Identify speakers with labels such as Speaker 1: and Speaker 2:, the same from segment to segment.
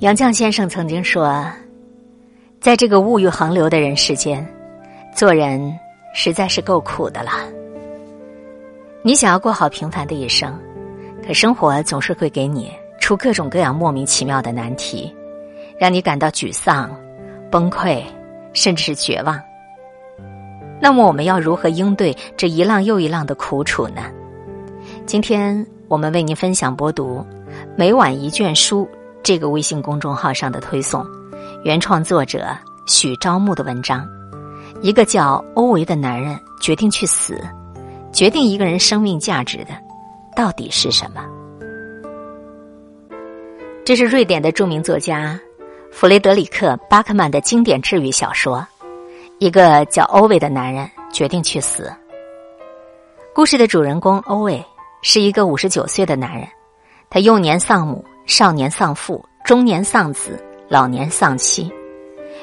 Speaker 1: 杨绛先生曾经说，在这个物欲横流的人世间，做人实在是够苦的了。你想要过好平凡的一生，可生活总是会给你出各种各样莫名其妙的难题，让你感到沮丧、崩溃，甚至是绝望。那么，我们要如何应对这一浪又一浪的苦楚呢？今天我们为您分享播读每晚一卷书。这个微信公众号上的推送，原创作者许朝木的文章。一个叫欧维的男人决定去死，决定一个人生命价值的，到底是什么？这是瑞典的著名作家弗雷德里克·巴克曼的经典治愈小说。一个叫欧维的男人决定去死。故事的主人公欧维是一个五十九岁的男人，他幼年丧母。少年丧父，中年丧子，老年丧妻，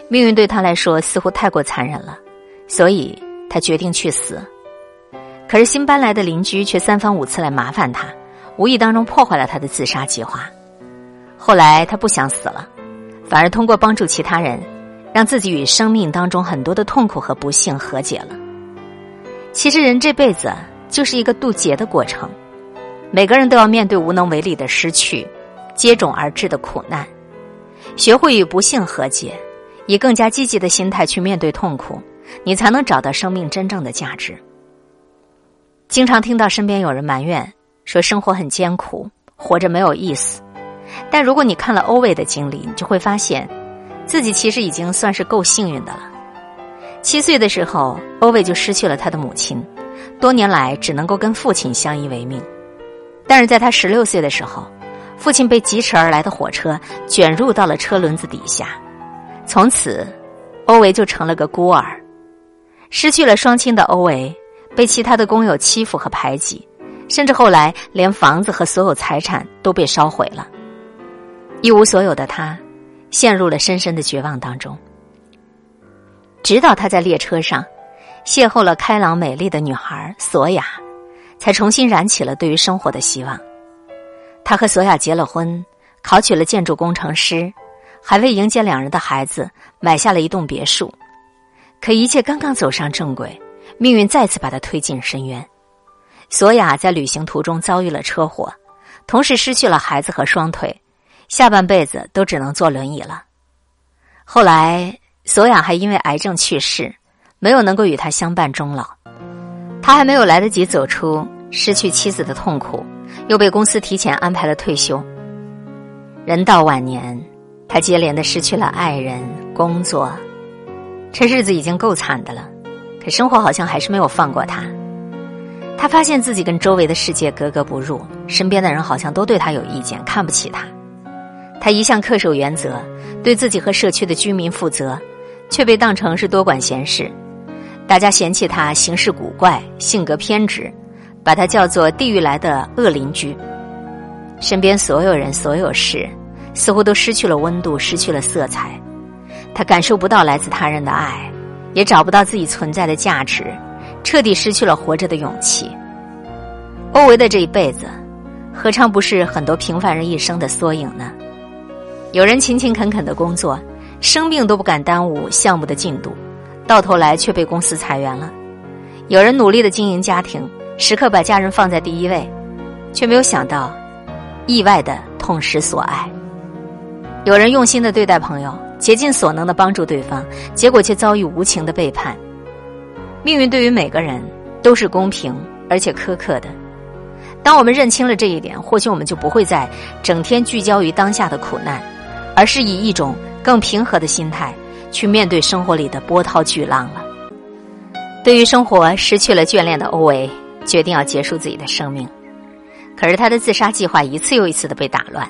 Speaker 1: 命运对他来说似乎太过残忍了，所以他决定去死。可是新搬来的邻居却三番五次来麻烦他，无意当中破坏了他的自杀计划。后来他不想死了，反而通过帮助其他人，让自己与生命当中很多的痛苦和不幸和解了。其实人这辈子就是一个渡劫的过程，每个人都要面对无能为力的失去。接踵而至的苦难，学会与不幸和解，以更加积极的心态去面对痛苦，你才能找到生命真正的价值。经常听到身边有人埋怨说生活很艰苦，活着没有意思。但如果你看了欧维的经历，你就会发现，自己其实已经算是够幸运的了。七岁的时候，欧维就失去了他的母亲，多年来只能够跟父亲相依为命。但是在他十六岁的时候。父亲被疾驰而来的火车卷入到了车轮子底下，从此，欧维就成了个孤儿。失去了双亲的欧维，被其他的工友欺负和排挤，甚至后来连房子和所有财产都被烧毁了。一无所有的他，陷入了深深的绝望当中。直到他在列车上，邂逅了开朗美丽的女孩索雅，才重新燃起了对于生活的希望。他和索雅结了婚，考取了建筑工程师，还为迎接两人的孩子买下了一栋别墅。可一切刚刚走上正轨，命运再次把他推进深渊。索雅在旅行途中遭遇了车祸，同时失去了孩子和双腿，下半辈子都只能坐轮椅了。后来，索雅还因为癌症去世，没有能够与他相伴终老。他还没有来得及走出失去妻子的痛苦。又被公司提前安排了退休。人到晚年，他接连的失去了爱人、工作，这日子已经够惨的了。可生活好像还是没有放过他。他发现自己跟周围的世界格格不入，身边的人好像都对他有意见，看不起他。他一向恪守原则，对自己和社区的居民负责，却被当成是多管闲事。大家嫌弃他行事古怪，性格偏执。把他叫做地狱来的恶邻居。身边所有人、所有事，似乎都失去了温度，失去了色彩。他感受不到来自他人的爱，也找不到自己存在的价值，彻底失去了活着的勇气。欧维的这一辈子，何尝不是很多平凡人一生的缩影呢？有人勤勤恳恳的工作，生病都不敢耽误项目的进度，到头来却被公司裁员了。有人努力的经营家庭。时刻把家人放在第一位，却没有想到，意外的痛失所爱。有人用心的对待朋友，竭尽所能的帮助对方，结果却遭遇无情的背叛。命运对于每个人都是公平而且苛刻的。当我们认清了这一点，或许我们就不会再整天聚焦于当下的苦难，而是以一种更平和的心态去面对生活里的波涛巨浪了。对于生活失去了眷恋的欧维。决定要结束自己的生命，可是他的自杀计划一次又一次的被打乱。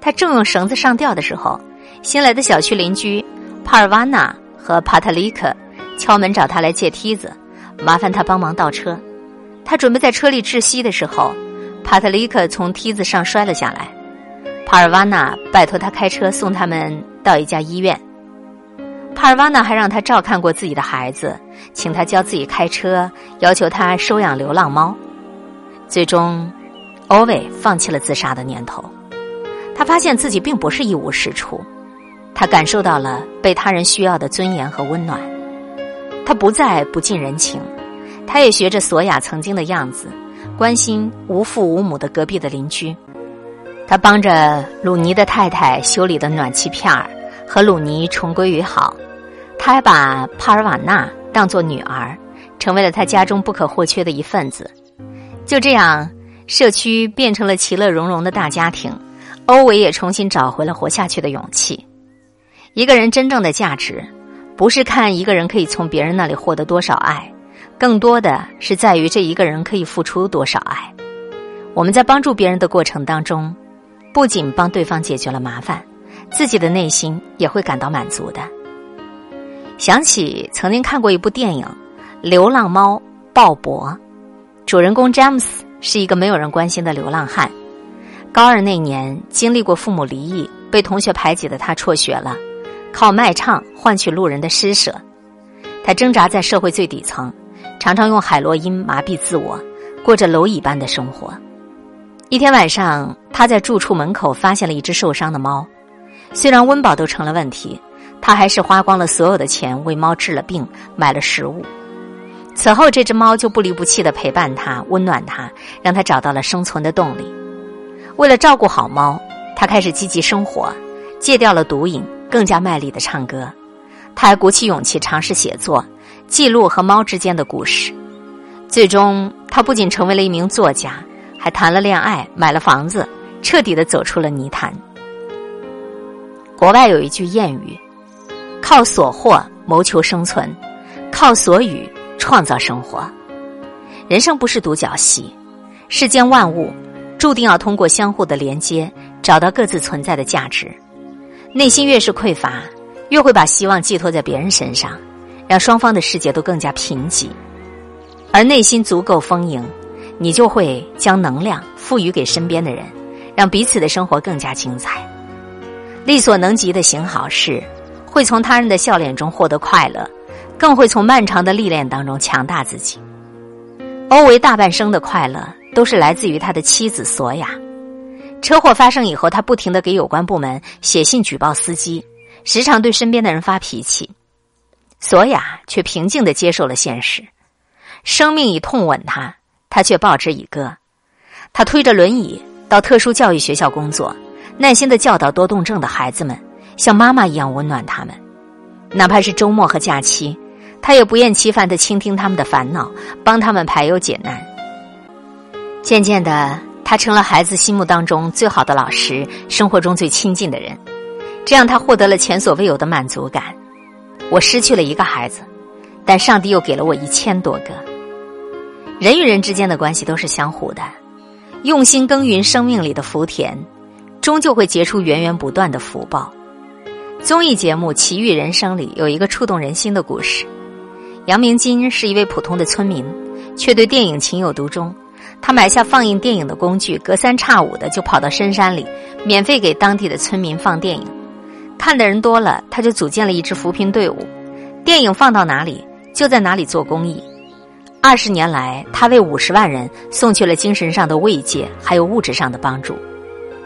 Speaker 1: 他正用绳子上吊的时候，新来的小区邻居帕尔瓦纳和帕特里克敲门找他来借梯子，麻烦他帮忙倒车。他准备在车里窒息的时候，帕特里克从梯子上摔了下来。帕尔瓦纳拜托他开车送他们到一家医院。帕尔瓦纳还让他照看过自己的孩子，请他教自己开车，要求他收养流浪猫。最终，欧维放弃了自杀的念头。他发现自己并不是一无是处，他感受到了被他人需要的尊严和温暖。他不再不近人情，他也学着索雅曾经的样子，关心无父无母的隔壁的邻居。他帮着鲁尼的太太修理的暖气片儿，和鲁尼重归于好。他还把帕尔瓦纳当作女儿，成为了他家中不可或缺的一份子。就这样，社区变成了其乐融融的大家庭。欧维也重新找回了活下去的勇气。一个人真正的价值，不是看一个人可以从别人那里获得多少爱，更多的是在于这一个人可以付出多少爱。我们在帮助别人的过程当中。不仅帮对方解决了麻烦，自己的内心也会感到满足的。想起曾经看过一部电影《流浪猫鲍勃》，主人公詹姆斯是一个没有人关心的流浪汉。高二那年，经历过父母离异、被同学排挤的他辍学了，靠卖唱换取路人的施舍。他挣扎在社会最底层，常常用海洛因麻痹自我，过着蝼蚁般的生活。一天晚上，他在住处门口发现了一只受伤的猫。虽然温饱都成了问题，他还是花光了所有的钱为猫治了病，买了食物。此后，这只猫就不离不弃的陪伴他，温暖他，让他找到了生存的动力。为了照顾好猫，他开始积极生活，戒掉了毒瘾，更加卖力的唱歌。他还鼓起勇气尝试写作，记录和猫之间的故事。最终，他不仅成为了一名作家。还谈了恋爱，买了房子，彻底的走出了泥潭。国外有一句谚语：“靠所获谋求生存，靠所与创造生活。”人生不是独角戏，世间万物注定要通过相互的连接，找到各自存在的价值。内心越是匮乏，越会把希望寄托在别人身上，让双方的世界都更加贫瘠；而内心足够丰盈。你就会将能量赋予给身边的人，让彼此的生活更加精彩。力所能及的行好事，会从他人的笑脸中获得快乐，更会从漫长的历练当中强大自己。欧维大半生的快乐都是来自于他的妻子索雅。车祸发生以后，他不停的给有关部门写信举报司机，时常对身边的人发脾气。索雅却平静的接受了现实，生命以痛吻他。他却报之以歌，他推着轮椅到特殊教育学校工作，耐心的教导多动症的孩子们，像妈妈一样温暖他们。哪怕是周末和假期，他也不厌其烦的倾听他们的烦恼，帮他们排忧解难。渐渐的，他成了孩子心目当中最好的老师，生活中最亲近的人。这样，他获得了前所未有的满足感。我失去了一个孩子，但上帝又给了我一千多个。人与人之间的关系都是相互的，用心耕耘生命里的福田，终究会结出源源不断的福报。综艺节目《奇遇人生》里有一个触动人心的故事：杨明金是一位普通的村民，却对电影情有独钟。他买下放映电影的工具，隔三差五的就跑到深山里，免费给当地的村民放电影。看的人多了，他就组建了一支扶贫队伍，电影放到哪里，就在哪里做公益。二十年来，他为五十万人送去了精神上的慰藉，还有物质上的帮助。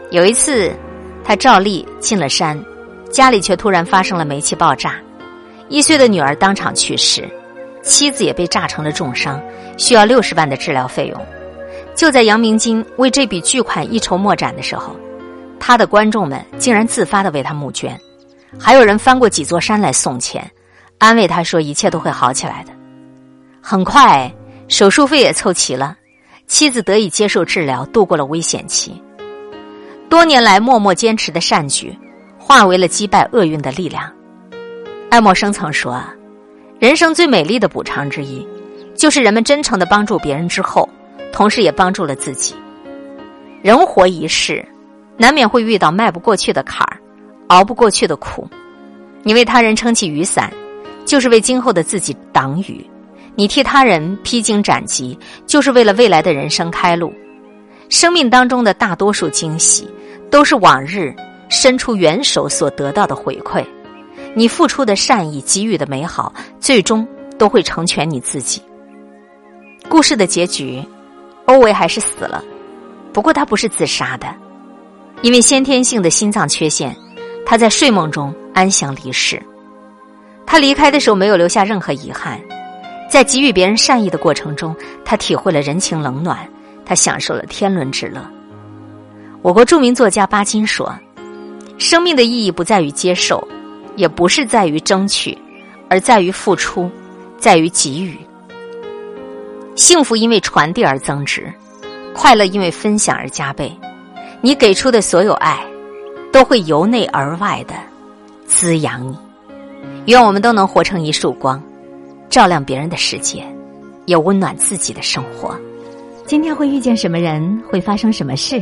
Speaker 1: 有一次，他照例进了山，家里却突然发生了煤气爆炸，一岁的女儿当场去世，妻子也被炸成了重伤，需要六十万的治疗费用。就在杨明金为这笔巨款一筹莫展的时候，他的观众们竟然自发的为他募捐，还有人翻过几座山来送钱，安慰他说一切都会好起来的。很快，手术费也凑齐了，妻子得以接受治疗，度过了危险期。多年来默默坚持的善举，化为了击败厄运的力量。爱默生曾说：“人生最美丽的补偿之一，就是人们真诚的帮助别人之后，同时也帮助了自己。人活一世，难免会遇到迈不过去的坎儿，熬不过去的苦。你为他人撑起雨伞，就是为今后的自己挡雨。”你替他人披荆斩棘，就是为了未来的人生开路。生命当中的大多数惊喜，都是往日伸出援手所得到的回馈。你付出的善意，给予的美好，最终都会成全你自己。故事的结局，欧维还是死了，不过他不是自杀的，因为先天性的心脏缺陷，他在睡梦中安详离世。他离开的时候没有留下任何遗憾，在给予别人善意的过程中，他体会了人情冷暖，他享受了天伦之乐。我国著名作家巴金说：“生命的意义不在于接受，也不是在于争取，而在于付出，在于给予。幸福因为传递而增值，快乐因为分享而加倍。你给出的所有爱，都会由内而外的滋养你。愿我们都能活成一束光，照亮别人的世界，也温暖自己的生活。
Speaker 2: 今天会遇见什么人，会发生什么事？”